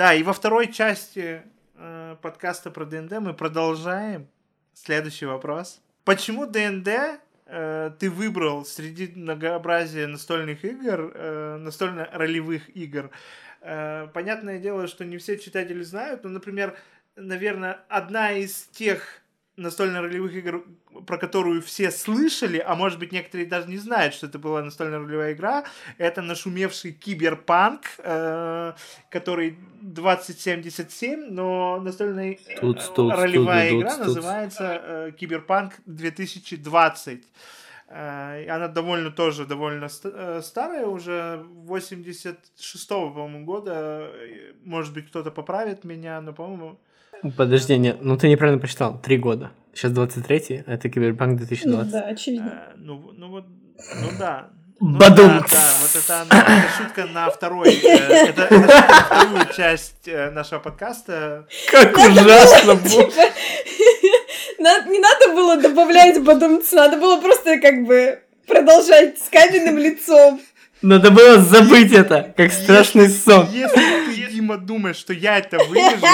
Да, и во второй части э, подкаста про ДНД мы продолжаем. Следующий вопрос. Почему ДНД э, ты выбрал среди многообразия настольных игр, э, настольно-ролевых игр? Э, понятное дело, что не все читатели знают, но, например, наверное, одна из тех настольно-ролевых игр, про которую все слышали, а может быть некоторые даже не знают, что это была настольно-ролевая игра, это нашумевший Киберпанк, э, который 2077, но настольная э, игра тут, называется э, Киберпанк 2020. Э, она довольно тоже довольно ст- старая, уже 86-го, по-моему, года. Может быть, кто-то поправит меня, но, по-моему, Подожди, нет, ну ты неправильно прочитал. Три года. Сейчас 23-й, а это Киберпанк 2020. Ну, да, очевидно. А, ну, ну вот, ну да. Ну, Бадум. Да, да, вот это, она, это шутка на второй, э, это, это шутка на вторую часть э, нашего подкаста. Как ужасно было. Типа, не надо было добавлять бадумц, надо было просто как бы продолжать с каменным лицом. Надо было забыть это, как страшный Если- сон. Если Дима, думаешь, что я это вырежу,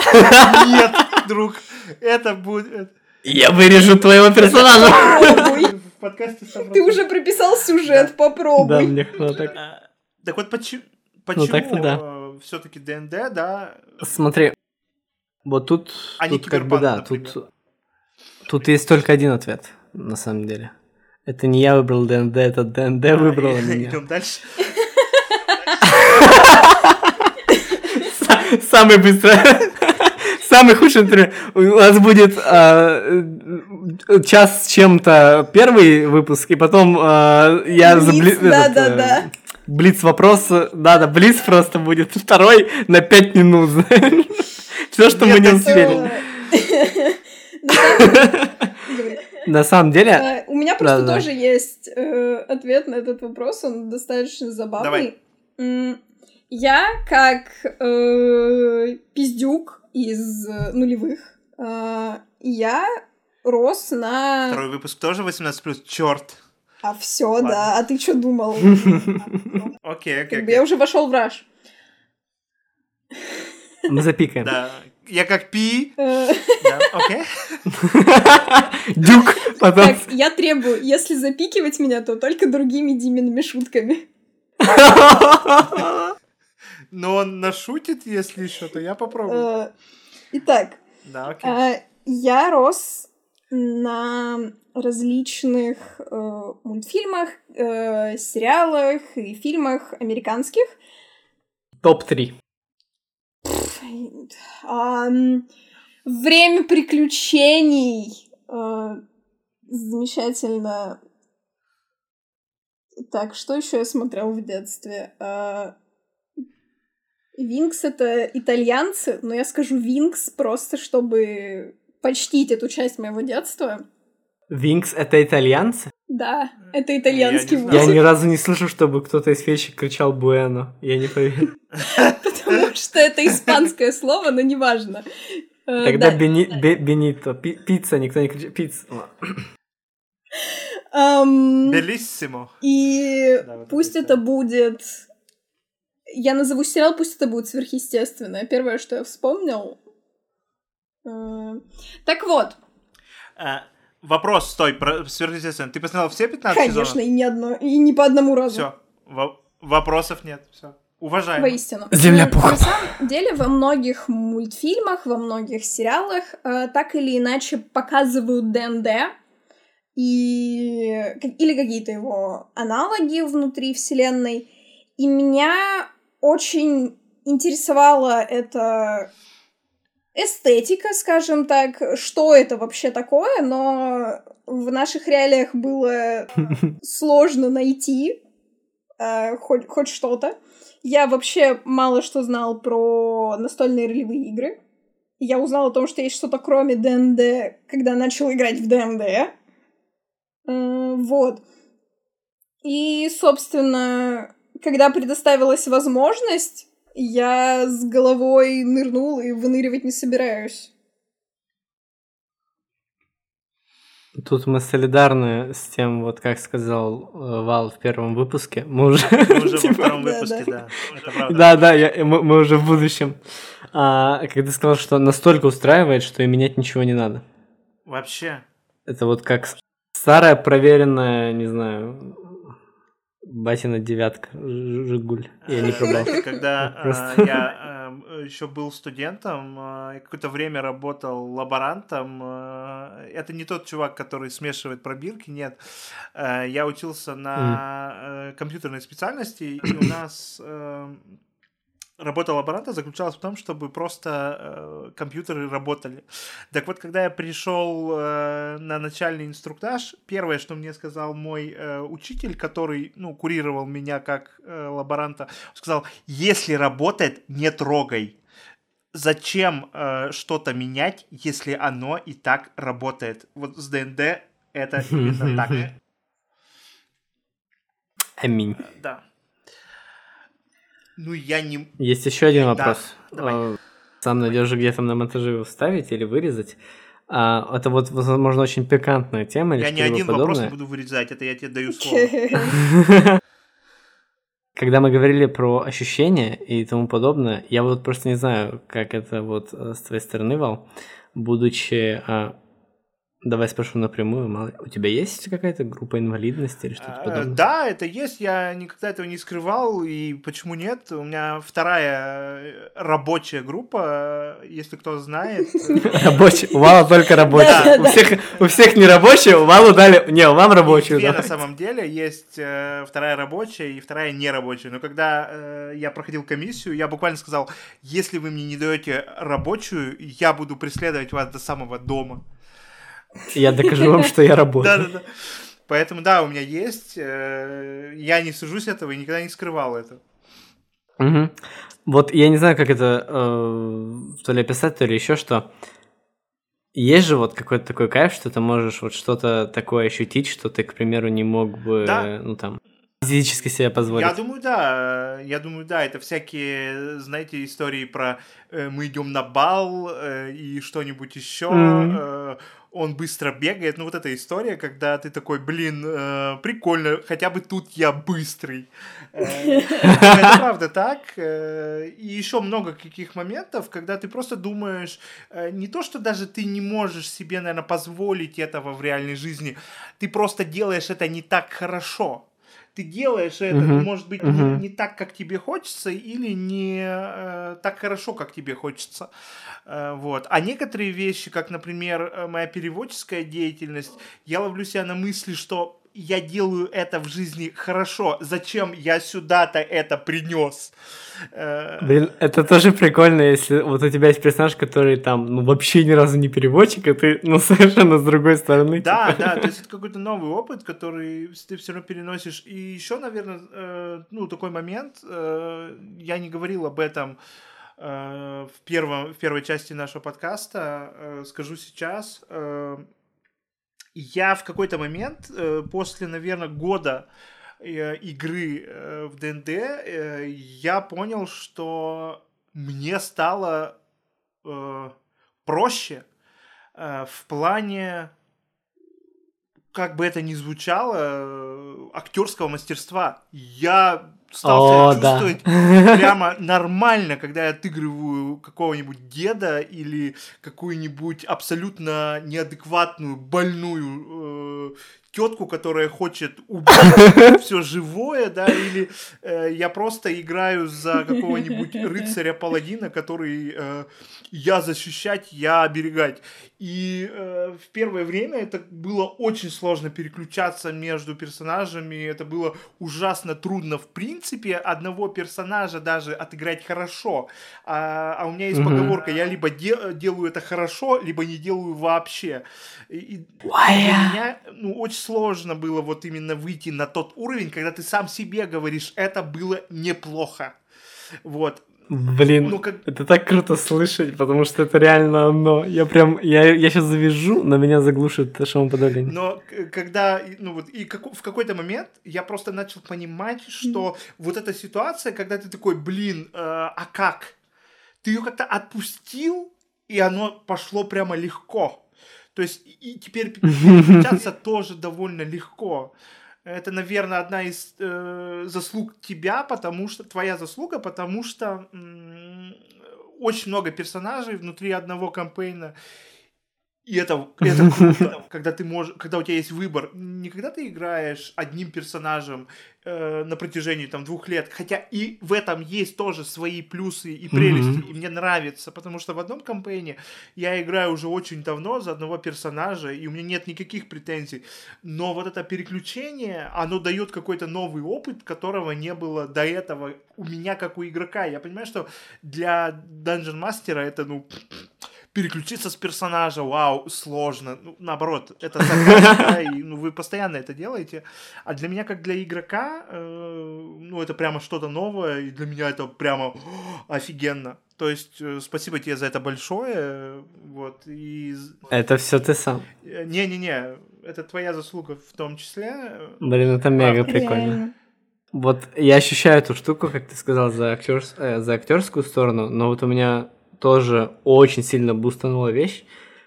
нет, друг, это будет... Я вырежу твоего персонажа. Попробуй. В подкасте 100%. Ты уже прописал сюжет, Да, попробуй. мне хватает. так. А, Так вот, почему, Ну, так-то да. все-таки ДНД, да, Смотри, вот тут, А не тут как бы да, например. тут, тут есть только один ответ, на самом деле. Это не я выбрал ДНД, это ДНД выбрала меня. Идем дальше. Самый быстрый, самый худший интервью. У нас будет а, э, час с чем-то первый выпуск, и потом а, я Блиц, забли- этот, да-да-да. э, Блиц вопрос, да, да, Блиц просто будет второй на пять минут. Все, что мы не успели. На самом деле, А, У меня просто тоже есть э, ответ на этот вопрос, он достаточно забавный. Я, как э, пиздюк из э, нулевых, э, я рос на... Второй выпуск тоже 18+, черт. А все, Ладно. да, а ты что думал? Окей, окей, я уже вошел в раш. мы запикаем. Да, я как пи, Э, да, окей. Дюк, потом... Так, я требую, если запикивать меня, то только другими Димиными шутками. Но он нашутит, если что, то я попробую. Э, Итак, Да, окей. А, Я рос на различных э, мультфильмах, э, сериалах и фильмах американских. Топ-3. Ам, Время приключений. э, Замечательно. Так, что еще я смотрел в детстве? А, Винкс это итальянцы, но я скажу Винкс просто, чтобы почтить эту часть моего детства. Винкс — это итальянцы? Да, это итальянский Я Я ни разу не слышал, чтобы кто-то из фещик кричал «Буэно». Я не поверю. потому что это испанское слово, но неважно. Э, Тогда да. бени- бе- Бенито. Пи- Пицца, никто не кричит. Пицца. Белиссимо. И пусть это будет... Я назову сериал, пусть это будет сверхъестественное. Первое, что я вспомнил. Э, Так вот, А, Вопрос, стой, про сверхъестественно. Ты посмотрел все 15 конечно, сезонов? и не одно, и не по одному разу. Все. Вопросов нет. Все. Уважаем. Воистину. Земля М, пухом. На самом деле, во многих мультфильмах, во многих сериалах э, так или иначе показывают ДНД и... или какие-то его аналоги внутри вселенной. И меня очень интересовала эта эстетика, скажем так, что это вообще такое, но в наших реалиях было сложно найти э, хоть, хоть что-то. Я вообще мало что знал про настольные ролевые игры. Я узнал о том, что есть что-то кроме ДНД, когда начал играть в ДНД. Э, Вот. И, собственно, когда предоставилась возможность, я с головой нырнул и выныривать не собираюсь. Тут мы солидарны с тем, вот как сказал э, Вал в первом выпуске. Мы уже, Мы уже во типа, втором да, выпуске, да. да. Да, да, я- мы, мы уже в будущем. А, когда ты сказал, что настолько устраивает, что и менять ничего не надо. Вообще. Это вот как старая проверенная, не знаю, батина девятка, Жигуль. Я не пробовал. когда Просто. э, я еще был студентом, и какое-то время работал лаборантом, это не тот чувак, который смешивает пробирки, нет. Я учился на э, компьютерной специальности, и у нас э, работа лаборанта заключалась в том, чтобы просто э, компьютеры работали. Так вот, когда я пришел э, на начальный инструктаж, первое, что мне сказал мой э, учитель, который, ну, курировал меня как э, лаборанта, сказал, если работает, не трогай. Зачем э, что-то менять, если оно и так работает? Вот с ДНД это именно так. Аминь. Да. Ну, я не... Есть еще один вопрос. давай. Э, Сам найдешь где-то на монтаже его вставить или вырезать. А, это вот, возможно, очень пикантная тема или Я ни один вопрос не подобное. буду вырезать, это я тебе даю слово. Когда мы говорили про ощущения и тому подобное, я вот просто не знаю, как это вот э, с твоей стороны, Вал, будучи... а, давай спрошу напрямую, мало у тебя есть какая-то группа инвалидности или что-то Э, подобное? Да, это есть, я никогда этого не скрывал, и почему нет? У меня вторая э, рабочая группа, э, если кто знает. Рабочий. У Вала только рабочий. Да, У всех, у всех не рабочие, у Валу дали... Не, вам рабочую. Две на самом деле есть вторая рабочая и вторая нерабочая. Но когда я проходил комиссию, я буквально сказал, если вы мне не даете рабочую, я буду преследовать вас до самого дома. Я докажу вам, что я работаю. Да-да-да. Поэтому да, у меня есть. э, Я не сужусь этого и никогда не скрывал это. Вот я не знаю, как это э, то ли описать, то ли еще что. Есть же вот какой-то такой кайф, что ты можешь вот что-то такое ощутить, что ты, к примеру, не мог бы, Да. ну там, физически себе позволить. Я думаю, да. Я думаю, да. Это всякие, знаете, истории про э, мы идем на бал э, и что-нибудь еще. Мгм. э, он быстро бегает. Ну, вот эта история, когда ты такой, блин, э, прикольно, хотя бы тут я быстрый. Э, Это правда так. э, И еще много каких моментов, когда ты просто думаешь, э, не то, что даже ты не можешь себе, наверное, позволить этого в реальной жизни, ты просто делаешь это не так хорошо. Ты делаешь это, Мгм, может быть, не, мгм. не так, как тебе хочется, или не э, так хорошо, как тебе хочется. Э, вот. А некоторые вещи, как, например, э, моя переводческая деятельность, я ловлю себя на мысли, что я делаю это в жизни хорошо. Зачем я сюда-то это принес? Э, Блин, это тоже прикольно, если вот у тебя есть персонаж, который там, ну, вообще ни разу не переводчик, а ты, ну, совершенно с другой стороны. Да, типа. да, то есть это какой-то новый опыт, который ты все равно переносишь. И еще, наверное, э, ну, такой момент, э, я не говорил об этом э, в, первом, в первой части нашего подкаста, э, скажу сейчас. Я в какой-то момент, э, после, наверное, года э, игры э, в ДНД, я понял, что мне стало проще в плане как бы это ни звучало, э, актерского мастерства. Я стал О, себя да. чувствовать прямо нормально, когда я отыгрываю какого-нибудь деда или какую-нибудь абсолютно неадекватную, больную тетку, которая хочет убить все живое, да, или э, я просто играю за какого-нибудь рыцаря-паладина, который э, я защищать, я оберегать. И э, в первое время это было очень сложно переключаться между персонажами, это было ужасно трудно в принципе одного персонажа даже отыграть хорошо. А, а у меня есть Мгм. поговорка, я либо де- делаю это хорошо, либо не делаю вообще. И, для меня ну, очень сложно было вот именно выйти на тот уровень, когда ты сам себе говоришь, это было неплохо. Вот. Блин, Ну, как- это так круто слышать, потому что это реально оно. Я прям, я, я сейчас завяжу, но меня заглушит шумоподавление. Но к- когда, ну вот, и како- в какой-то момент я просто начал понимать, что вот эта ситуация, когда ты такой, блин, э, а как? Ты ее как-то отпустил, и оно пошло прямо легко. То есть и теперь переключаться тоже довольно легко. Это, наверное, одна из э, заслуг тебя, потому что твоя заслуга, потому что м- очень много персонажей внутри одного кампейна. И это, это круто, когда ты можешь, когда у тебя есть выбор. Не когда ты играешь одним персонажем э, на протяжении там двух лет, хотя и в этом есть тоже свои плюсы и прелести, mm-hmm. и мне нравится, потому что в одном кампейне я играю уже очень давно за одного персонажа, и у меня нет никаких претензий. Но вот это переключение, оно дает какой-то новый опыт, которого не было до этого у меня как у игрока. Я понимаю, что для Dungeon Master это, ну, переключиться с персонажа, вау, сложно. Ну, наоборот, это и ну, вы постоянно это делаете. А для меня, как для игрока, э, ну, это прямо что-то новое, и для меня это прямо о, офигенно. То есть, э, спасибо тебе за это большое. Вот, и... Это все ты сам. Э, не-не-не, это твоя заслуга в том числе. Блин, это мега а, прикольно. Вот я ощущаю эту штуку, как ты сказал, за, актерс... э, за актерскую сторону, но вот у меня тоже очень сильно бустанула вещь.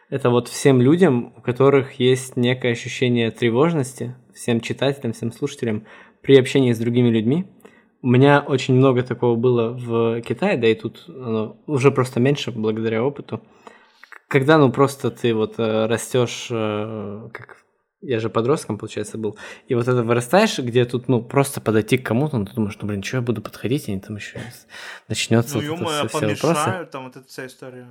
Это вот всем людям, у которых есть некое ощущение тревожности, всем читателям, всем слушателям при общении с другими людьми. У меня очень много такого было в Китае, да и тут оно уже просто меньше благодаря опыту. Когда, ну, просто ты вот э, растешь, э, как я же подростком, получается, был. И вот это вырастаешь, где тут, ну, просто подойти к кому-то, ну, ты думаешь, ну, блин, что я буду подходить, и там еще начнется ну, вот это все, все вопросы. там вот эта вся история.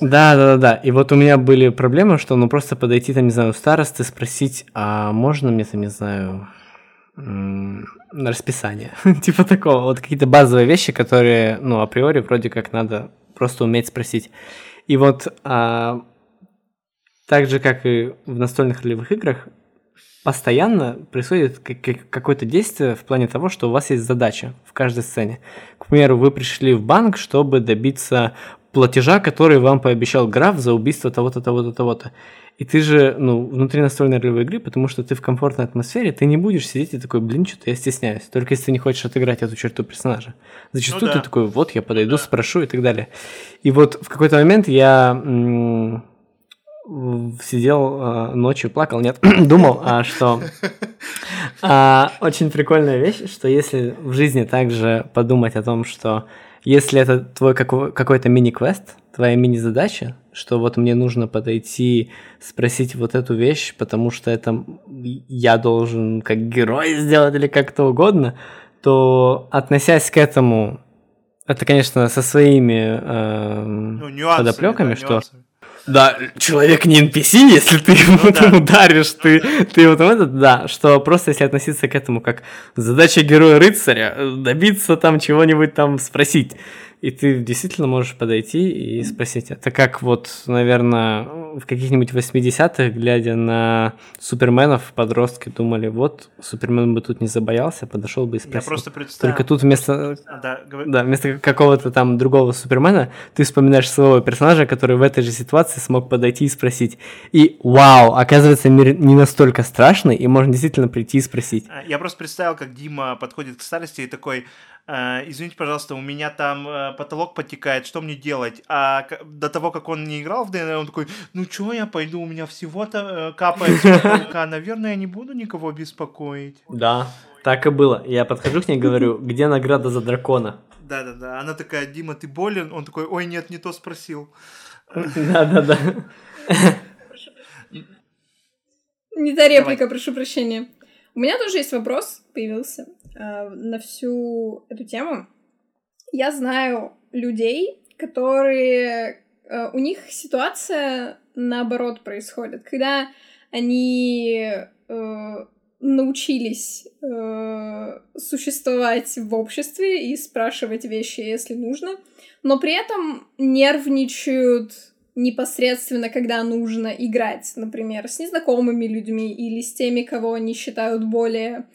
Да, да, да, да. И вот у меня были проблемы, что, ну, просто подойти, там, не знаю, у старосты, спросить, а можно мне, там, не знаю, расписание? типа такого. Вот какие-то базовые вещи, которые, ну, априори вроде как надо просто уметь спросить. И вот а, так же, как и в настольных ролевых играх, постоянно происходит какое-то действие в плане того, что у вас есть задача в каждой сцене. К примеру, вы пришли в банк, чтобы добиться платежа, который вам пообещал граф за убийство того-то, того-то, того-то. И ты же, ну, внутри настольной ролевой игры, потому что ты в комфортной атмосфере, ты не будешь сидеть и такой, блин, что-то я стесняюсь. Только если ты не хочешь отыграть эту черту персонажа. Зачастую ну, да. ты такой, вот, я подойду, да. спрошу и так далее. И вот в какой-то момент я сидел э, ночью, плакал, нет, думал, а, что а, очень прикольная вещь, что если в жизни также подумать о том, что если это твой какой-то мини-квест, твоя мини-задача, что вот мне нужно подойти, спросить вот эту вещь, потому что это я должен как герой сделать или как-то угодно, то относясь к этому, это, конечно, со своими э, ну, нюансами, подоплеками, да, что нюансами да, человек не NPC, если ты ему ну, да. ударишь, ты, ну, да. ты вот этот, да, что просто если относиться к этому как задача героя-рыцаря, добиться там чего-нибудь там спросить, и ты действительно можешь подойти и спросить. Это как вот, наверное, в каких-нибудь 80-х, глядя на суперменов, подростки думали, вот, супермен бы тут не забоялся, подошел бы и спросил. Я просто представил. Только тут вместо, а, да, говор... да, вместо какого-то там другого супермена ты вспоминаешь своего персонажа, который в этой же ситуации смог подойти и спросить. И вау, оказывается, мир не настолько страшный, и можно действительно прийти и спросить. А, я просто представил, как Дима подходит к старости и такой, «Э, извините, пожалуйста, у меня там э, потолок подтекает, что мне делать? А до того, как он не играл в ДНР, он такой, ну что я пойду, у меня всего-то э, капает с потолка, наверное, я не буду никого беспокоить. Да, так и было. Я подхожу к ней и говорю, где награда за дракона? Да-да-да, она такая, Дима, ты болен? Он такой, ой, нет, не то спросил. Да-да-да. Не та реплика, прошу прощения. У меня тоже есть вопрос, появился. Э, на всю эту тему. Я знаю людей, которые... Э, у них ситуация наоборот происходит, когда они э, научились э, существовать в обществе и спрашивать вещи, если нужно, но при этом нервничают непосредственно, когда нужно играть, например, с незнакомыми людьми или с теми, кого они считают более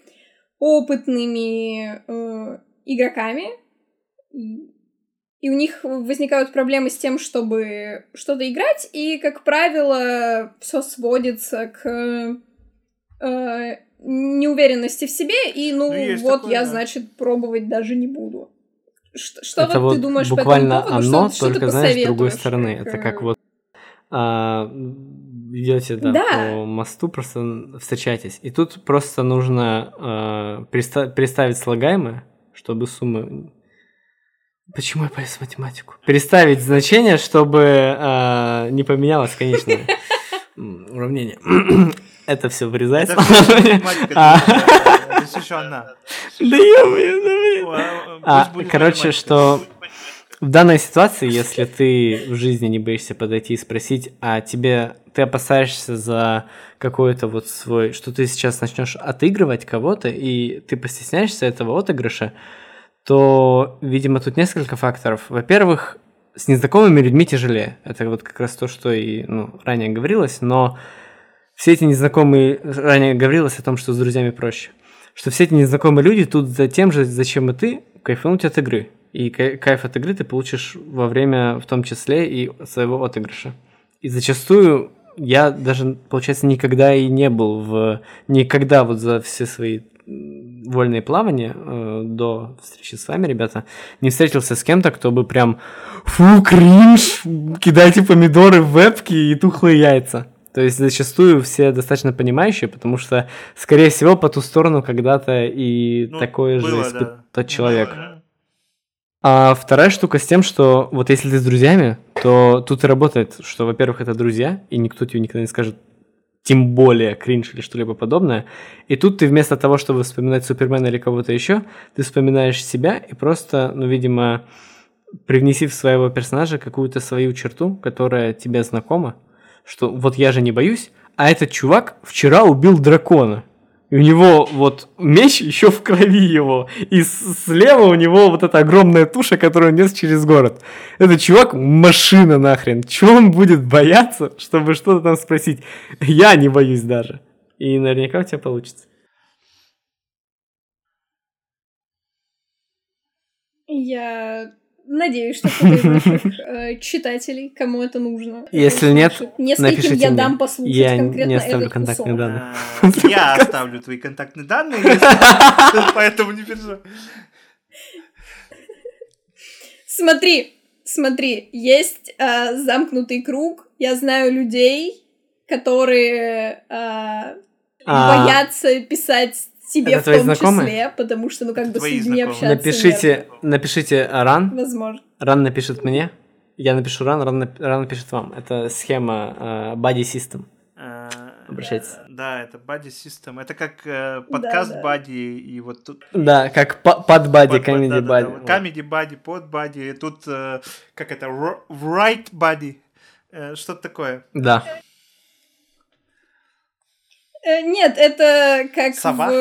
опытными э, игроками, и у них возникают проблемы с тем, чтобы что-то играть, и, как правило, все сводится к э, неуверенности в себе, и, ну, ну вот такое, я, да. значит, пробовать даже не буду. Что, что это вот, ты думаешь буквально по этому поводу? оно, что, только, что знаешь, с другой стороны. Как... Это как вот а, идете да, Да. по мосту, просто встречаетесь. И тут просто нужно э, переста- переставить слагаемое, чтобы сумма... Почему я полез в математику? Переставить значение, чтобы э, не поменялось конечное уравнение. Это все вырезается. Всё еще она. Да да блин. А, короче, что в данной ситуации, если ты в жизни не боишься подойти и спросить, а тебе ты опасаешься за какой-то вот свой, что ты сейчас начнешь отыгрывать кого-то, и ты постесняешься этого отыгрыша, то, видимо, тут несколько факторов. Во-первых, с незнакомыми людьми тяжелее. Это вот как раз то, что и ну, ранее говорилось, но все эти незнакомые... Ранее говорилось о том, что с друзьями проще. Что все эти незнакомые люди тут за тем же, зачем и ты, кайфануть от игры. И кай- кайф от игры ты получишь во время, в том числе, и своего отыгрыша. И зачастую я даже, получается, никогда и не был в... Никогда вот за все свои вольные плавания э, до встречи с вами, ребята, не встретился с кем-то, кто бы прям фу, кринж, кидайте помидоры в вебки и тухлые яйца. То есть зачастую все достаточно понимающие, потому что, скорее всего, по ту сторону когда-то и Ну, такое же было, испытал да. человек. Мгм. А вторая штука с тем, что вот если ты с друзьями, то тут и работает, что, во-первых, это друзья, и никто тебе никогда не скажет, тем более кринж или что-либо подобное. И тут ты вместо того, чтобы вспоминать Супермена или кого-то еще, ты вспоминаешь себя и просто, ну, видимо, привнеси в своего персонажа какую-то свою черту, которая тебе знакома, что вот я же не боюсь, а этот чувак вчера убил дракона. И у него вот меч еще в крови его. И слева у него вот эта огромная туша, которую он нес через город. Этот чувак машина нахрен. Чего он будет бояться, чтобы что-то там спросить? Я не боюсь даже. И наверняка у тебя получится. Я надеюсь, что кто-то из наших э, читателей, кому это нужно. Если нет, нескольким напишите я мне. дам послушать Я конкретно не оставлю этот контактные кусок. данные. А, Я оставлю твои контактные данные, поэтому не переживай. Смотри, смотри, есть э, замкнутый круг. Я знаю людей, которые э, А, боятся писать тебе это в твои том знакомые? числе, потому что, ну, как бы с Твои людьми знакомые. общаться Напишите, напишите Ран. нет. Возможно. Ран напишет мне. Я напишу Ран, Ран, нап- Ран напишет вам. Это схема э, Body System. А, Обращайтесь. Да, это Buddy System. Это как э, подкаст да. Buddy и вот тут... Да, как под Body, под- Comedy да-да-да, Body. Вот. Comedy Buddy, под Buddy. Тут, э, как это, Right Buddy. Э, Что-то такое. Да. Э, Нет, это как Сова? в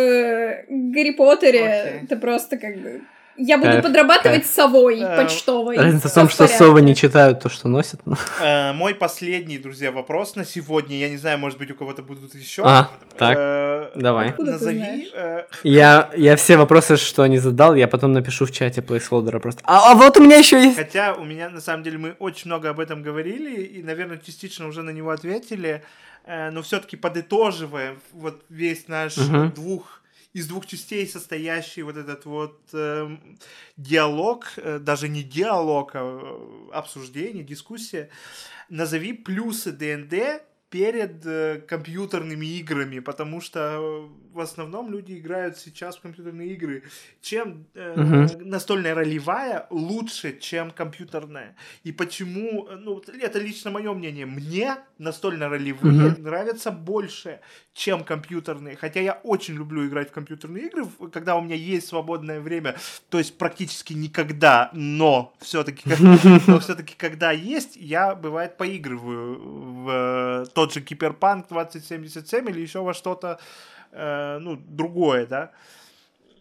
Гарри Поттере. Окей. Это просто как бы... Я буду подрабатывать совой Э, почтовой. Разница в том, что совы не читают то, что носят. но- Э, Мой последний, друзья, вопрос на сегодня. Я не знаю, может быть, у кого-то будут еще. А, так, Э, давай. Откуда Назови... э, Я, я все вопросы, что не задал, я потом напишу в чате плейсхолдера просто. А, а вот у меня еще есть. Хотя у меня, на самом деле, мы очень много об этом говорили, и, наверное, частично уже на него ответили, э, но все-таки подытоживая вот весь наш Мгм. двух из двух частей состоящий вот этот вот эм, диалог, э, даже не диалог, а э, обсуждение, дискуссия. Назови плюсы ДНД перед э, компьютерными играми, потому что э, в основном люди играют сейчас в компьютерные игры. Чем э, Мгм. настольная ролевая лучше, чем компьютерная? И почему, ну, это лично мое мнение, мне настольно-ролевые Мгм. нравятся больше, чем компьютерные. Хотя я очень люблю играть в компьютерные игры, когда у меня есть свободное время, то есть практически никогда, но все-таки но все-таки, когда есть, я, бывает, поигрываю в э, тот же Киберпанк 2077 или еще во что-то, э, ну, другое, да.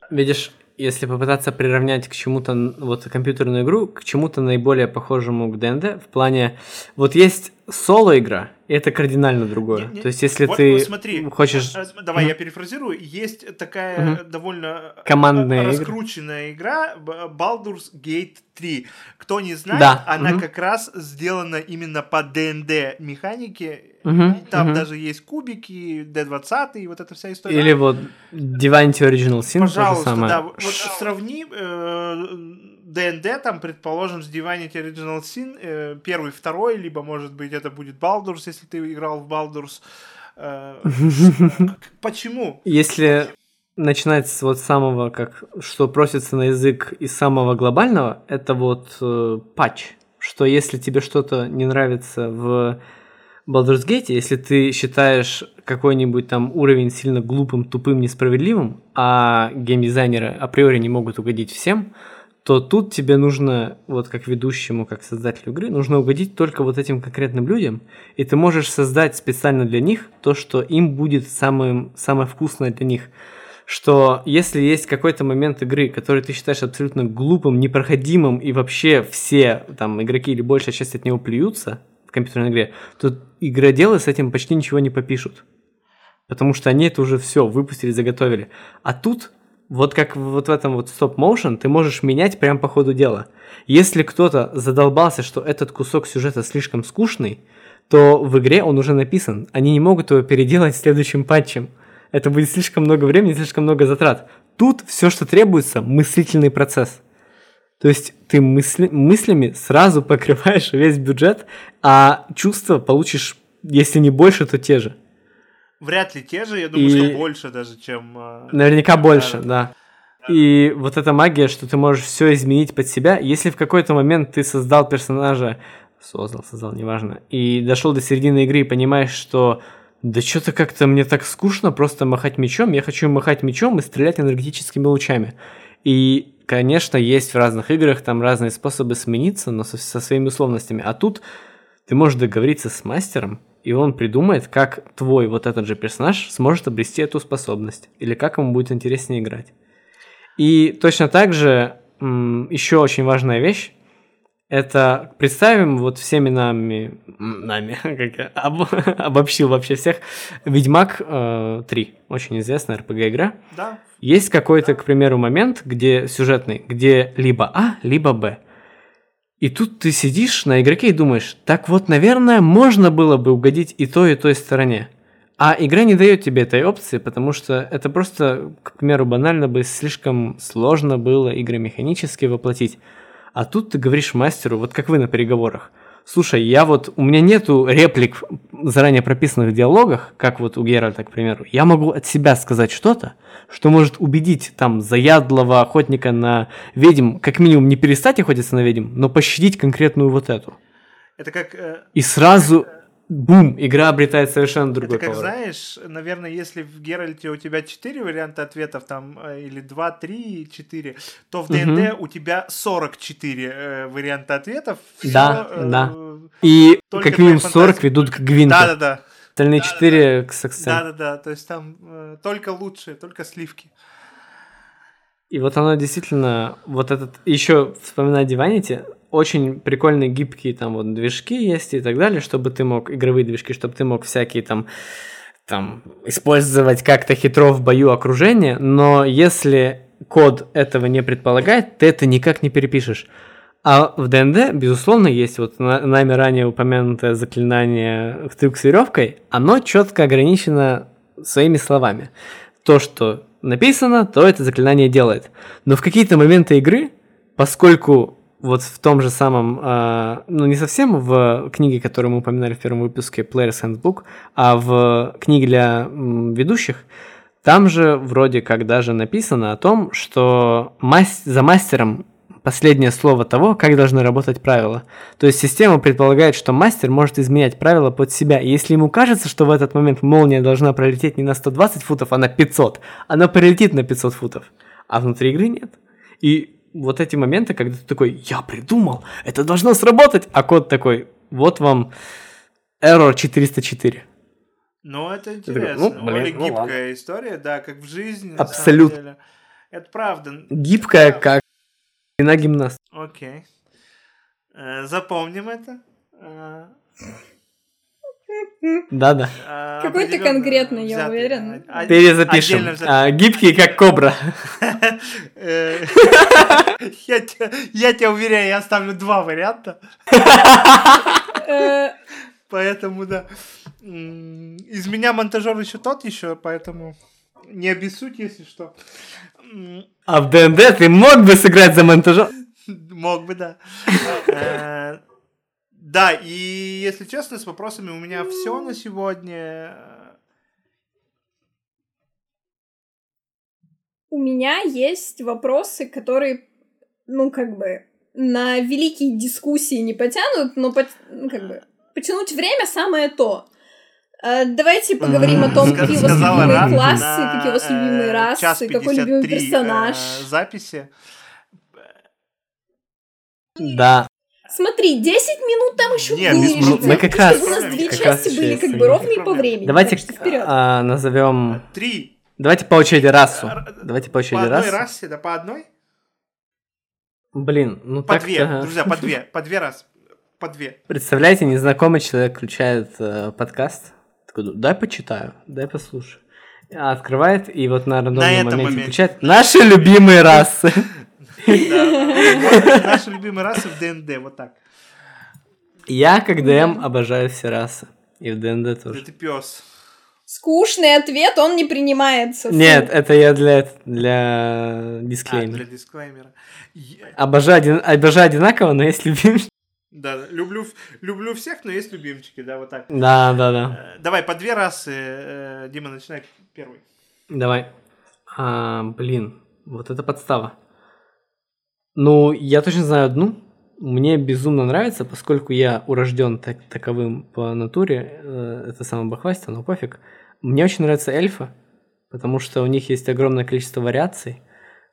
Видишь, если попытаться приравнять к чему-то, вот компьютерную игру, к чему-то наиболее похожему к ДНД, в плане, вот есть соло-игра, это кардинально другое. Не- не- То есть, если вот, ты смотри, хочешь... Давай Мгм. я перефразирую. Есть такая э, довольно э, Командная игра. раскрученная игра Б- Baldur's Gate 3. Кто не знает, Да, она мгм. как раз сделана именно по ДНД механике. Мгм, Там мгм. даже есть кубики, D20 и вот эта вся история. Или вот Divinity Original Sin, Пожалуйста, да. Вот сравни э, ДНД, там, предположим, с Divinity Original Sin, э, первый, второй, либо, может быть, это будет Baldur's, если ты играл в Baldur's. Э, почему? Если начинать с вот самого, как что просится на язык из самого глобального, это вот э, патч, что если тебе что-то не нравится в Baldur's Gate, если ты считаешь какой-нибудь там уровень сильно глупым, тупым, несправедливым, а геймдизайнеры априори не могут угодить всем, то тут тебе нужно, вот как ведущему, как создателю игры, нужно угодить только вот этим конкретным людям, и ты можешь создать специально для них то, что им будет самым, самое вкусное для них. Что если есть какой-то момент игры, который ты считаешь абсолютно глупым, непроходимым, и вообще все там игроки или большая часть от него плюются в компьютерной игре, то игроделы с этим почти ничего не попишут. Потому что они это уже все выпустили, заготовили. А тут вот как вот в этом вот стоп-моушен ты можешь менять прямо по ходу дела. Если кто-то задолбался, что этот кусок сюжета слишком скучный, то в игре он уже написан. Они не могут его переделать следующим патчем. Это будет слишком много времени, слишком много затрат. Тут все, что требуется, мыслительный процесс. То есть ты мысли, мыслями сразу покрываешь весь бюджет, а чувства получишь, если не больше, то те же. Вряд ли те же, я думаю, и... что больше даже, чем... Э, Наверняка больше, да. И вот эта магия, что ты можешь все изменить под себя, если в какой-то момент ты создал персонажа, создал, создал, неважно, и дошел до середины игры и понимаешь, что да что-то как-то мне так скучно просто махать мечом, я хочу махать мечом и стрелять энергетическими лучами. И, конечно, есть в разных играх там разные способы смениться, но со, со своими условностями. А тут ты можешь договориться с мастером, и он придумает, как твой вот этот же персонаж сможет обрести эту способность, или как ему будет интереснее играть. И точно так же еще очень важная вещь, это представим вот всеми нами, нами, как я об, обобщил вообще всех, Ведьмак э, 3, очень известная RPG-игра. Да. Есть какой-то, к примеру, момент, где сюжетный, где либо А, либо Б. И тут ты сидишь на игроке и думаешь, так вот, наверное, можно было бы угодить и той, и той стороне. А игра не дает тебе этой опции, потому что это просто, к примеру, банально бы слишком сложно было игры механически воплотить. А тут ты говоришь мастеру, вот как вы на переговорах – слушай, я вот, у меня нету реплик заранее прописанных в диалогах, как вот у Геральта, к примеру. Я могу от себя сказать что-то, что может убедить там заядлого охотника на ведьм, как минимум не перестать охотиться на ведьм, но пощадить конкретную вот эту. Это как... Э, И сразу... Как, бум, игра обретает совершенно другой Это как, поворот. знаешь, наверное, если в Геральте у тебя 4 варианта ответов, там, э, или 2, 3, 4, то в ДНД угу. у тебя 44 э, варианта ответов. Да, Всё, да. Э, И как минимум 40 ведут к Гвинту. Да-да-да. Остальные да, 4 да, к Саксен. Да-да-да, то есть там э, только лучшие, только сливки. И вот оно действительно, вот этот, еще вспоминая Divinity, очень прикольные гибкие там вот движки есть и так далее, чтобы ты мог, игровые движки, чтобы ты мог всякие там там использовать как-то хитро в бою окружение, но если код этого не предполагает, ты это никак не перепишешь. А в ДНД, безусловно, есть вот нами ранее упомянутое заклинание трюк с веревкой, оно четко ограничено своими словами. То, что написано, то это заклинание делает. Но в какие-то моменты игры, поскольку вот в том же самом, э, ну не совсем в книге, которую мы упоминали в первом выпуске Player's Handbook, а в книге для м, ведущих, там же вроде как даже написано о том, что мас- за мастером последнее слово того, как должны работать правила. То есть система предполагает, что мастер может изменять правила под себя. И если ему кажется, что в этот момент молния должна пролететь не на 120 футов, а на 500, она пролетит на 500 футов. А внутри игры нет. И вот эти моменты, когда ты такой, я придумал, это должно сработать, а код такой, вот вам error 404. Ну, это интересно. ну, блин, Более ну, гибкая ладно. история, да, как в жизни. Абсолютно. Это правда. Гибкая, да. как на гимнаст. Окей. Э, запомним это. Э, да-да. А, Какой-то конкретный, я уверен. Перезапишем. А, гибкий, как кобра. Э, я тебя уверяю, я оставлю два варианта. Э. Поэтому, да. Из меня монтажер еще тот еще, поэтому не обессудь, если что. А в ДНД ты мог бы сыграть за монтажер? Мог бы, да. Э, Да, и если честно, с вопросами у меня все на сегодня. У меня есть вопросы, которые, ну, как бы, на великие дискуссии не потянут, но пот- ну, как бы, потянуть время самое то. Э, Давайте поговорим о том, какие у вас любимые классы, какие у вас э, любимые расы, какой любимый 53, персонаж. э, записи. Да, Смотри, 10 минут там еще Не, без вырежется. проблем. Мы как раз- У нас две как части раз были как бы и- ровные по времени. давайте а, назовем... Три. Давайте по очереди расу. Р- Давайте по По очереди одной расу. расе, да, по одной? Блин, ну По так две, друзья, по две, по две раз. По две. Представляете, незнакомый человек включает э, подкаст, такой, «Ну, дай почитаю, дай послушаю. А Открывает и вот на рандомном этом моменте моменте. включает наши любимые расы. Наши любимые расы в DnD, вот так. Я, как DM, обожаю все расы. И в DnD Да тоже. ты пес. Скучный ответ, он не принимается. Нет, это я для, для А, для дисклеймера. дисклеймера. Обожаю, один- обожаю одинаково, но есть любимый. Да, люблю, люблю всех, но есть любимчики, да, вот так. Да, да, да. Э, Давай, по две расы. э, Дима, начинай первый. Давай. А, блин, вот это подстава. Ну, я точно знаю одну. Мне безумно нравится, поскольку я урожден так, таковым по натуре. э, Это самое бахвастье, но пофиг. Мне очень нравятся эльфы, потому что у них есть огромное количество вариаций.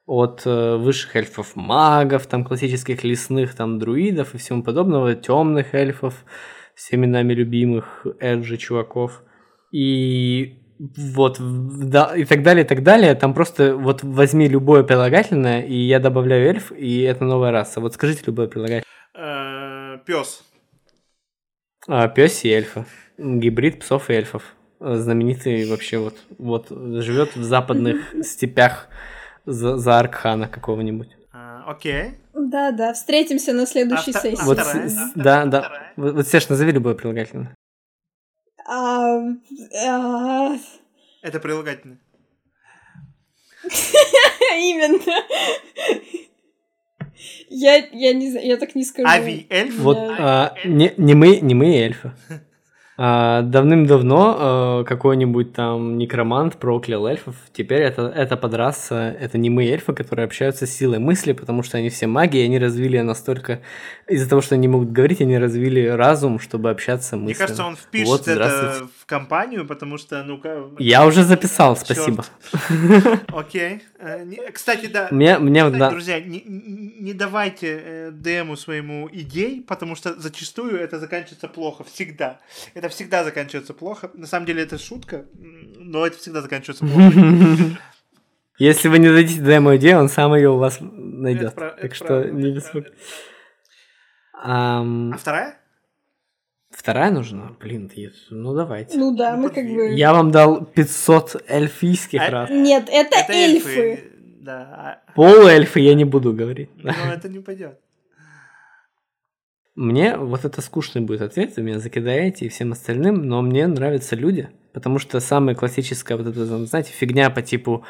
От э, высших эльфов магов, там классических лесных, там друидов и всему подобного, темных эльфов, всеми нами любимых эджи чуваков. И вот, да, и так далее, и так далее. Там просто вот возьми любое прилагательное, и я добавляю эльф, и это новая раса. Вот скажите любое прилагательное. Пес. А, пёс и эльфа. Гибрид псов и эльфов. Э, Знаменитый вообще вот, вот живет в западных степях за, за Аркхана какого-нибудь. Окей. Да, да, встретимся на следующей А сессии. а Вот, вторая? с- с- А да, да. Вот, Серж, назови любое прилагательное. А, Это прилагательное. Именно. Я, я не я так не скажу. Ави, эльф. Вот а, не, не мы, не мы эльфы. А, давным-давно э, какой-нибудь там некромант проклял эльфов. Теперь это, это подраса, это не мы эльфы, которые общаются с силой мысли, потому что они все маги, и они развили настолько... Из-за того, что они могут говорить, они развили разум, чтобы общаться мысленно. Мне кажется, он впишет Вот, это в компанию, потому что, ну-ка... Я уже записал, спасибо. Окей. Э, Кстати, да. Мне, мне, Кстати, да, друзья, не, давайте э, ДМу своему идей, потому что зачастую это заканчивается плохо. Всегда. Это всегда заканчивается плохо. На самом деле это шутка, но это всегда заканчивается плохо. Если вы не дадите демо идею, он сам ее у вас найдет. это Так что правда, не беспокойтесь. А вторая? Вторая нужна? Блин, ну давайте. Ну да, мы как бы... Я вам дал 500 эльфийских А- раз. Нет, это, эльфы. Да, а- Полуэльфы я не буду говорить. но это не пойдет. Мне вот это скучный будет ответ, вы меня закидаете и всем остальным, но мне нравятся люди, потому что самая классическая вот эта, знаете, фигня по типу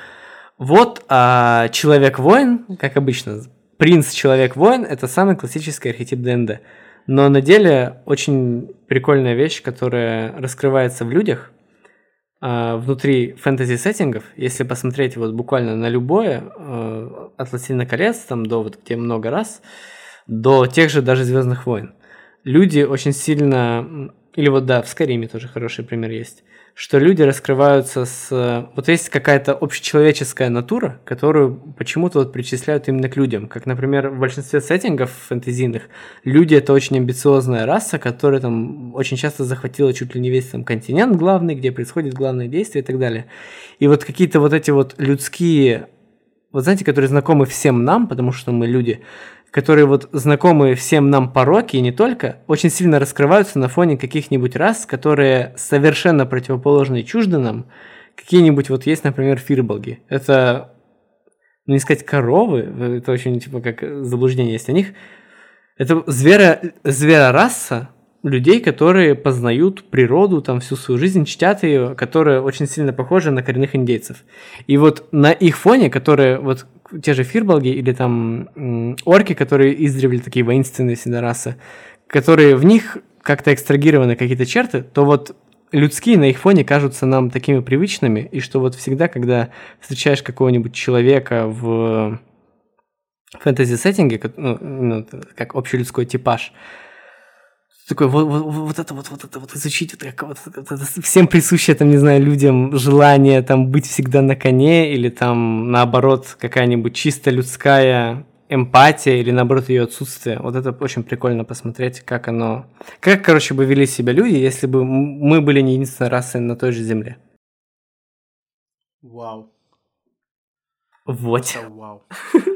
вот а, человек-воин, как обычно, принц человек-воин это самый классический архетип ДНД. Но на деле очень прикольная вещь, которая раскрывается в людях внутри фэнтези-сеттингов. Если посмотреть вот буквально на любое, э, от «Властелина колец», там до вот где много раз, до тех же даже Звездных войн. Люди очень сильно, или вот да, в Скариме тоже хороший пример есть, что люди раскрываются с... Вот есть какая-то общечеловеческая натура, которую почему-то вот причисляют именно к людям. Как, например, в большинстве сеттингов фэнтезийных люди — это очень амбициозная раса, которая там очень часто захватила чуть ли не весь там континент главный, где происходит главное действие и так далее. И вот какие-то вот эти вот людские вот знаете, которые знакомы всем нам, потому что мы люди, которые вот знакомы всем нам пороки и не только, очень сильно раскрываются на фоне каких-нибудь рас, которые совершенно противоположны чужды нам. Какие-нибудь вот есть, например, фирболги. Это, ну не сказать коровы, это очень типа как заблуждение есть о них. Это зверо, зверораса людей, которые познают природу там всю свою жизнь, чтят ее, которые очень сильно похожи на коренных индейцев. И вот на их фоне, которые вот те же фирболги или там орки, которые издревле такие воинственные всегда расы, которые в них как-то экстрагированы какие-то черты, то вот людские на их фоне кажутся нам такими привычными, и что вот всегда, когда встречаешь какого-нибудь человека в фэнтези-сеттинге, ну, как общелюдской типаж, такой вот, вот, вот это вот, вот это вот изучить, вот, как, вот, вот это всем присущее, там, не знаю, людям желание там быть всегда на коне, или там, наоборот, какая-нибудь чисто людская эмпатия, или наоборот ее отсутствие. Вот это очень прикольно посмотреть, как оно... Как, короче, бы вели себя люди, если бы мы были не единственной расой на той же земле. Вау. Вот. Это вау.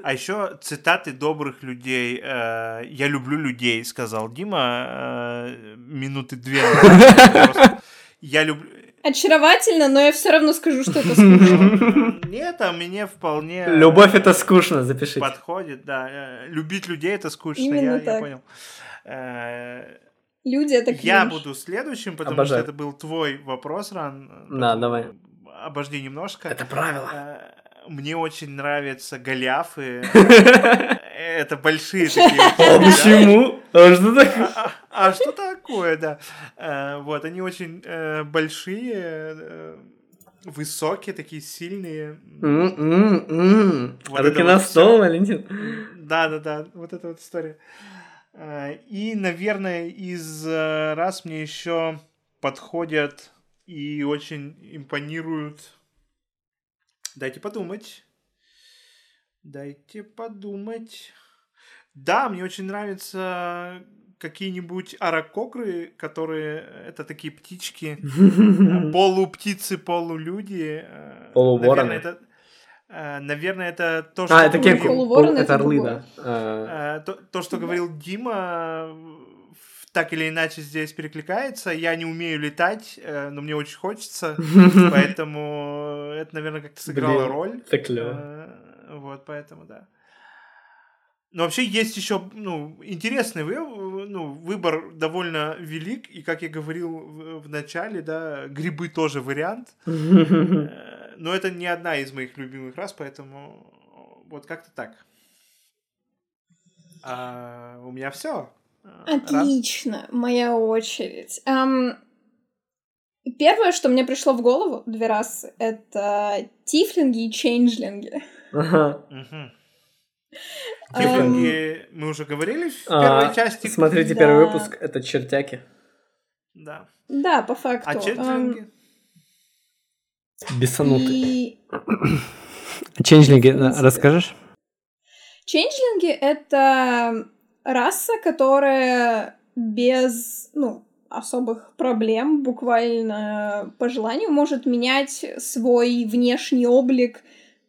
А еще цитаты добрых людей. Э, Я люблю людей, сказал Дима э, минуты две. Я люблю... Очаровательно, но я все равно скажу, что это скучно. Нет, а мне вполне... Любовь это скучно, запишите. Подходит, да. Э, Любить людей это скучно, Именно я, я так. понял. Э, Люди это Я кринж. буду следующим, потому Обожаю. что это был твой вопрос, Ран. Да, давай. Обожди немножко. Это правило. Мне очень нравятся голиафы. Это большие такие. А почему? А что такое? А, а что такое, да? Э, Вот, они очень э, большие, э, высокие, такие сильные. М-м-м. Руки это на стол. Валентин. Да, да, да, вот эта вот история. И, наверное, из раз мне еще подходят и очень импонируют. Дайте подумать. Дайте подумать. Да, мне очень нравятся какие-нибудь аракокры, которые это такие птички, э, полуптицы, полулюди. э, Полувороны. Наверное, это, э, наверное, это то, что А, это? Полуворон Это орлы, да. А, Э, то, то, что говорил Дима, э, так или иначе здесь перекликается. Я не умею летать, э, но мне очень хочется, поэтому это, наверное, как-то сыграло роль. Так. Э, Вот, поэтому да. Но вообще есть еще, ну, интересный вы- ну, выбор довольно велик, и, как я говорил в, начале, да, грибы тоже вариант. Э, Но это не одна из моих любимых рас, поэтому вот как-то так. А, у меня все. Отлично, моя очередь. Ам, Первое, что мне пришло в голову две расы, это тифлинги и чейнджлинги. Ага. Тифлинги мы уже говорили в А, первой части. Смотрите первый выпуск, это чертяки. Да. Да, по факту. А Ам, ченджлинги? Бесанутые. И Ченджлинги, да, принципе. расскажешь? Ченджлинги — это раса, которая без, ну, особых проблем, буквально по желанию, может менять свой внешний облик,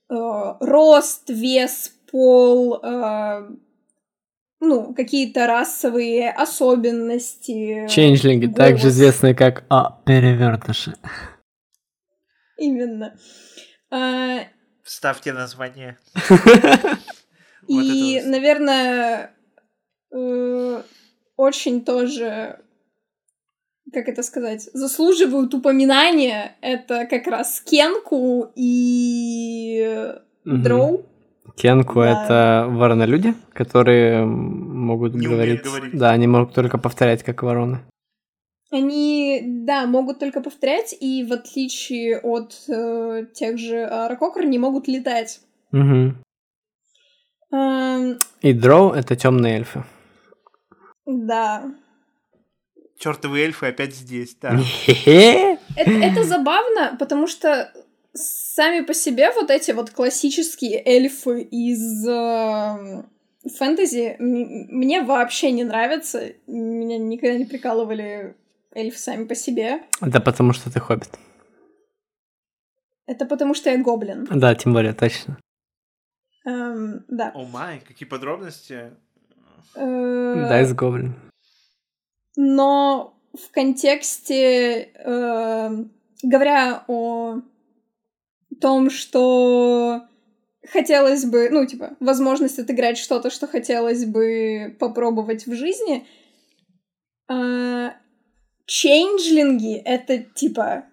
э, рост, вес, пол, э, ну, какие-то расовые особенности. Ченджлинги, голос. также известные как а, перевертыши. Именно. А, Ставьте название. И, наверное, э, очень тоже, как это сказать, заслуживают упоминания. Это как раз Кенку и Мгм. Дроу. Кенку Да. это воронолюди, которые могут Не говорить. говорить. Да, они могут только повторять, как вороны. Они, да, могут только повторять, и в отличие от э, тех же Ракокр, не могут летать. Мгм. Эм, И дроу это темные эльфы. Да. Чертовы эльфы опять здесь, да. Это, это забавно, потому что сами по себе вот эти вот классические эльфы из э, фэнтези мне вообще не нравятся. Меня никогда не прикалывали эльфы сами по себе. Это потому что ты хоббит. Это потому что я гоблин. Да, тем более, точно. Эм, да. О май, какие подробности. Э, Да, из гоблин. Но в контексте, э, говоря о том, что хотелось бы, ну, типа, возможность отыграть что-то, что хотелось бы попробовать в жизни, э, чейнджлинги — это, типа,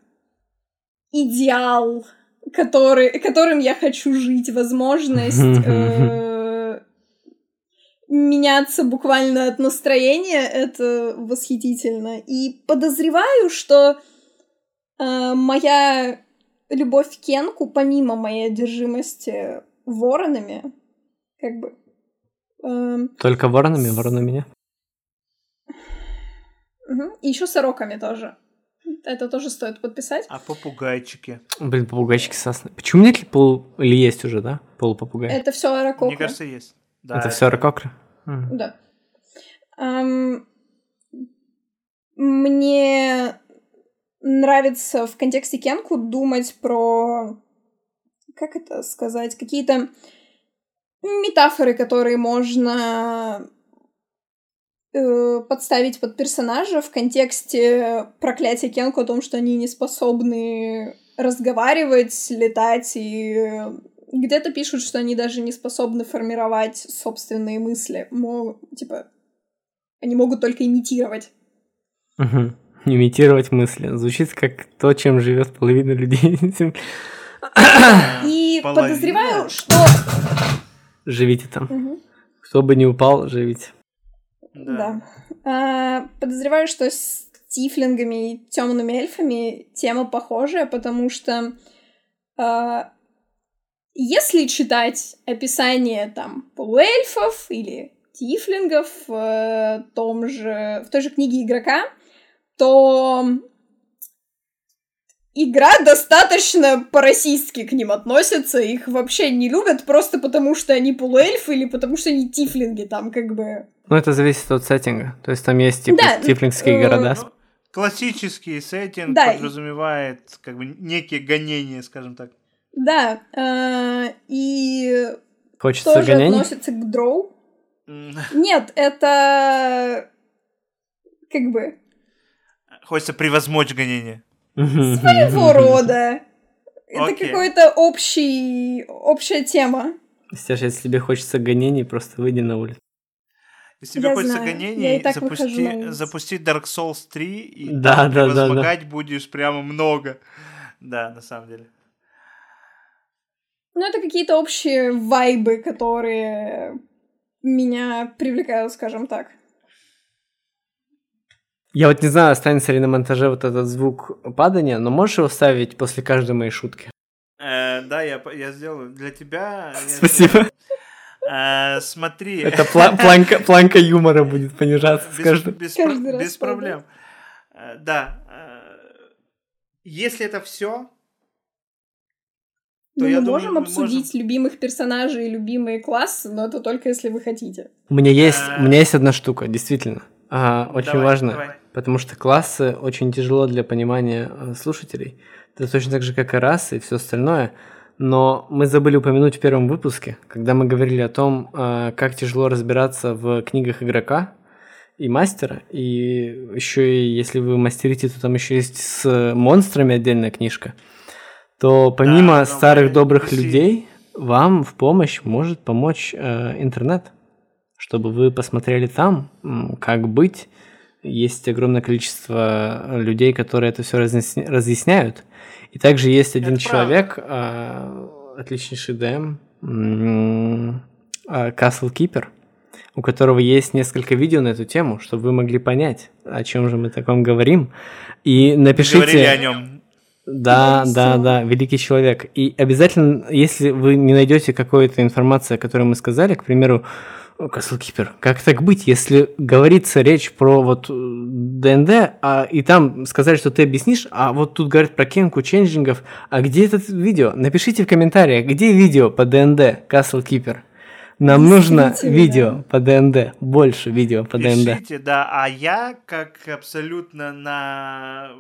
идеал который, которым я хочу жить, возможность э, меняться буквально от настроения, это восхитительно. И подозреваю, что э, моя любовь к Кенку, помимо моей одержимости воронами, как бы... Э, Только воронами, вороны меня? Угу. И еще сороками тоже. Это тоже стоит подписать. А попугайчики? Блин, попугайчики сосны. Почему нет ли полу... Или есть уже, да? Полупопугай? Это все аракокры. Мне кажется, есть. Да, это, это... все аракокры? Mm. Да. Um, мне нравится в контексте Кенку думать про... Как это сказать? Какие-то метафоры, которые можно Э, подставить под персонажа в контексте проклятия Кенку о том, что они не способны разговаривать, летать, и где-то пишут, что они даже не способны формировать собственные мысли. Мо... Типа, они могут только имитировать. Угу. Имитировать мысли. Звучит как то, чем живет половина людей. И подозреваю, что... Живите там. Кто бы не упал, живите. Да. А, подозреваю, что с тифлингами и темными эльфами тема похожая, потому что а, если читать описание там полуэльфов или тифлингов в, том же, в той же книге игрока, то игра достаточно по-российски к ним относится, их вообще не любят просто потому, что они полуэльфы или потому, что они тифлинги там как бы ну, это зависит от сеттинга. То есть там есть типа да, тифлингские э, города. Ну, классический сеттинг да. подразумевает как бы некие гонения, скажем так. Да, э, и Хочется тоже гонений? относится к дроу. Нет, это как бы... Хочется превозмочь гонение. Своего рода. Это какой-то общий, общая тема. Стяж, если тебе хочется гонений, просто выйди на улицу. Если тебе я хочется знаю. гонений, запусти, запусти Dark Souls 3, и да, да, да, да. будешь прямо много. Да, на самом деле. Ну, это какие-то общие вайбы, которые меня привлекают, скажем так. Я вот не знаю, останется ли на монтаже вот этот звук падания, но можешь его ставить после каждой моей шутки? Э, да, я, я сделаю. Для тебя... Спасибо. Э, смотри. Это планка, планка юмора будет понижаться без, с каждым. Без, про, без проблем. Э, да. Э, если это все, то ну, я мы думаю, можем мы обсудить можем... любимых персонажей и любимые классы, но это только если вы хотите. У меня есть, а... у меня есть одна штука, действительно, а, очень давай, важная, давай. потому что классы очень тяжело для понимания слушателей. Это точно так же, как и расы и все остальное. Но мы забыли упомянуть в первом выпуске, когда мы говорили о том, а, как тяжело разбираться в книгах игрока и мастера. И еще и если вы мастерите, то там еще есть с монстрами отдельная книжка. То помимо да, старых добрых си. людей, вам в помощь может помочь э, интернет, чтобы вы посмотрели там, как быть. Есть огромное количество людей, которые это все разъясняют. И также есть один Это человек, а, отличнейший ДМ, а, Castle Keeper, у которого есть несколько видео на эту тему, чтобы вы могли понять, о чем же мы таком говорим. И напишите... Говорили о нем. Да, да, да, великий человек. И обязательно, если вы не найдете какой-то информации, о которой мы сказали, к примеру, Каслкипер, как так быть, если говорится речь про вот DnD, э, а, и там сказали, что ты объяснишь, а вот тут говорят про кенку, ченджлингов, а где это видео? Напишите в комментариях, где видео по DnD, Каслкипер. Нам нужно видео по DnD, больше видео по Пишите, DnD. Пишите, да, а я как абсолютно на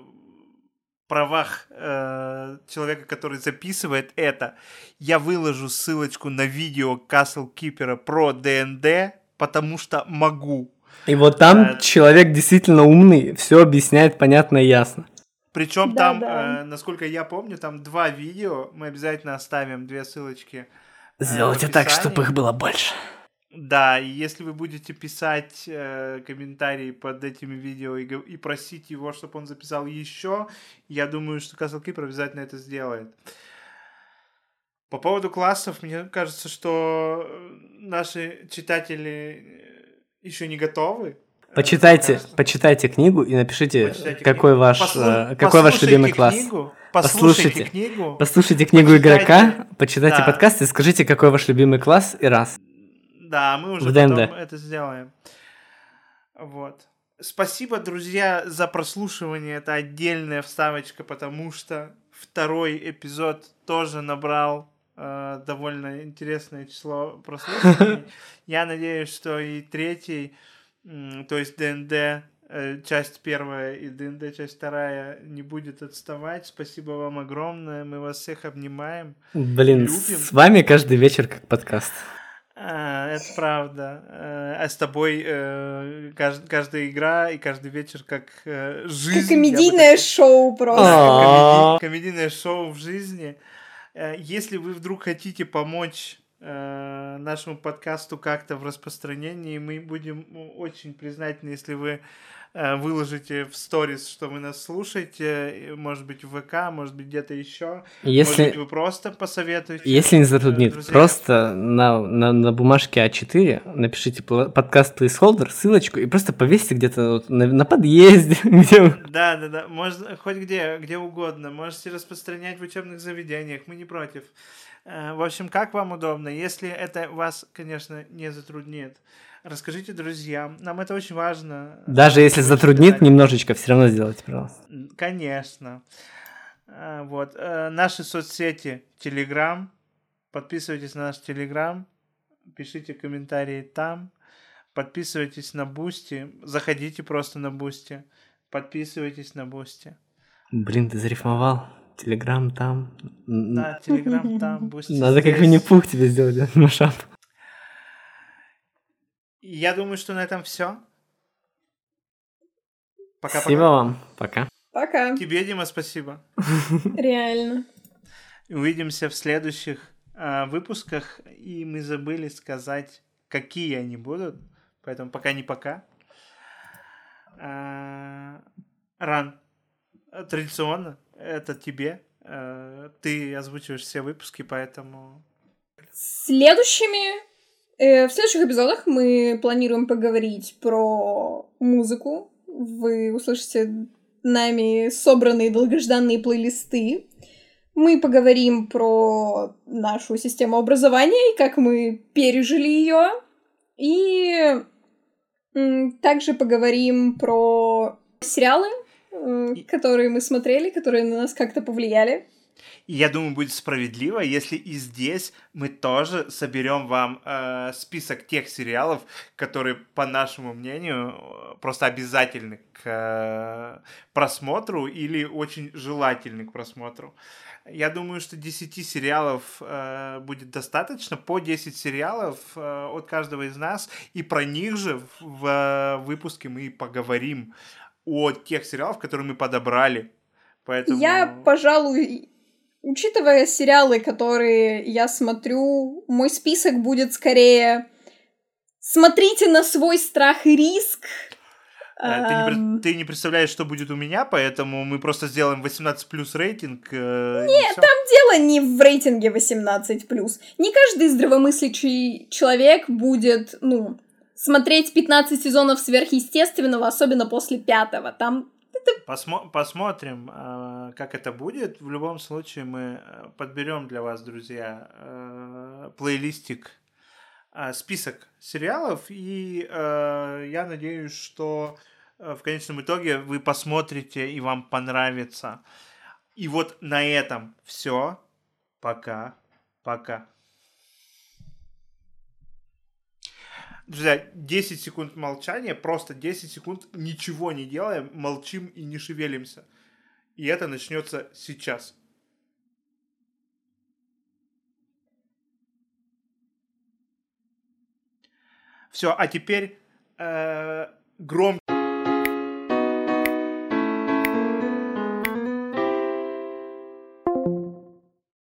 правах э, человека, который записывает это, я выложу ссылочку на видео Castle Keeper про ДНД, потому что могу. И вот там э, человек действительно умный, все объясняет понятно и ясно. Причем да, там, да. Э, насколько я помню, там два видео, мы обязательно оставим две ссылочки. Э, Сделайте так, чтобы их было больше. Да, и если вы будете писать э, комментарии под этими видео и, и просить его, чтобы он записал еще, я думаю, что Castle Keeper обязательно это сделает. По поводу классов, мне кажется, что наши читатели еще не готовы. Почитайте, почитайте книгу и напишите, почитайте какой книгу. ваш, Послу... какой ваш любимый класс. Книгу, послушайте, послушайте книгу. Послушайте книгу почитайте. игрока, почитайте да. подкаст и скажите, какой ваш любимый класс и раз. Да, мы уже потом это сделаем. Вот. Спасибо, друзья, за прослушивание. Это отдельная вставочка, потому что второй эпизод тоже набрал э, довольно интересное число прослушиваний. Я надеюсь, что и третий, то есть ДНД э, часть первая и ДНД часть вторая не будет отставать. Спасибо вам огромное. Мы вас всех обнимаем. Блин, любим. с вами каждый вечер как подкаст. А, это правда. Э, а с тобой э, кажд, каждая игра и каждый вечер как э, жизнь. Как комедийное шоу просто. А. комедийное шоу в жизни. Если вы вдруг хотите помочь э, нашему подкасту как-то в распространении, мы будем очень признательны, если вы выложите в сторис, что вы нас слушаете, может быть, в ВК, может быть, где-то еще. Если... Может быть, вы просто посоветуете. Если не затруднит, друзья. просто на, на, на бумажке А4 напишите подкаст placeholder, ссылочку, и просто повесьте где-то вот на, на подъезде. Где... Да, да, да, можно хоть где, где угодно. Можете распространять в учебных заведениях, мы не против. Э, в общем, как вам удобно, если это вас, конечно, не затруднит расскажите друзьям. Нам это очень важно. Даже если затруднит немножечко, все равно сделайте, пожалуйста. Конечно. А, вот. Э, наши соцсети, Телеграм. Подписывайтесь на наш Телеграм. Пишите комментарии там. Подписывайтесь на Boosty. Заходите просто на Boosty. Подписывайтесь на Boosty. Блин, ты зарифмовал. Телеграм там. Да, Телеграм там, Boosty Надо как Винни-Пух тебе сделать машап. Я думаю, что на этом все. Пока, спасибо пока. вам. Пока. Пока. Тебе, Дима, спасибо. Реально. Увидимся в следующих э, выпусках. И мы забыли сказать, какие они будут. Поэтому пока не пока. Э, Ран, традиционно, это тебе. Э, ты озвучиваешь все выпуски, поэтому... Следующими в следующих эпизодах мы планируем поговорить про музыку. Вы услышите нами собранные долгожданные плейлисты. Мы поговорим про нашу систему образования и как мы пережили ее. И также поговорим про сериалы, э, которые мы смотрели, которые на нас как-то повлияли. И я думаю, будет справедливо, если и здесь мы тоже соберем вам э, список тех сериалов, которые, по нашему мнению, просто обязательны к э, просмотру или очень желательны к просмотру. Я думаю, что 10 сериалов э, будет достаточно, по 10 сериалов э, от каждого из нас, и про них же в, в э, выпуске мы поговорим о тех сериалах, которые мы подобрали. Поэтому... Я, пожалуй, Учитывая сериалы, которые я смотрю, мой список будет скорее «Смотрите на свой страх и риск», э, ты не, ты не представляешь, что будет у меня, поэтому мы просто сделаем 18 плюс рейтинг. Э, Нет, там дело не в рейтинге 18 плюс. Не каждый здравомыслящий человек будет, ну, смотреть 15 сезонов сверхъестественного, особенно после пятого. Там Посмо- посмотрим, э, как это будет. В любом случае мы э, подберем для вас, друзья, э, плейлистик, список сериалов, и я надеюсь, что в конечном итоге вы посмотрите и вам понравится. И вот на этом все. Пока. Пока. Друзья, 10 секунд молчания, просто 10 секунд ничего не делаем, молчим и не шевелимся. И это начнется сейчас. Все, а теперь э, громкий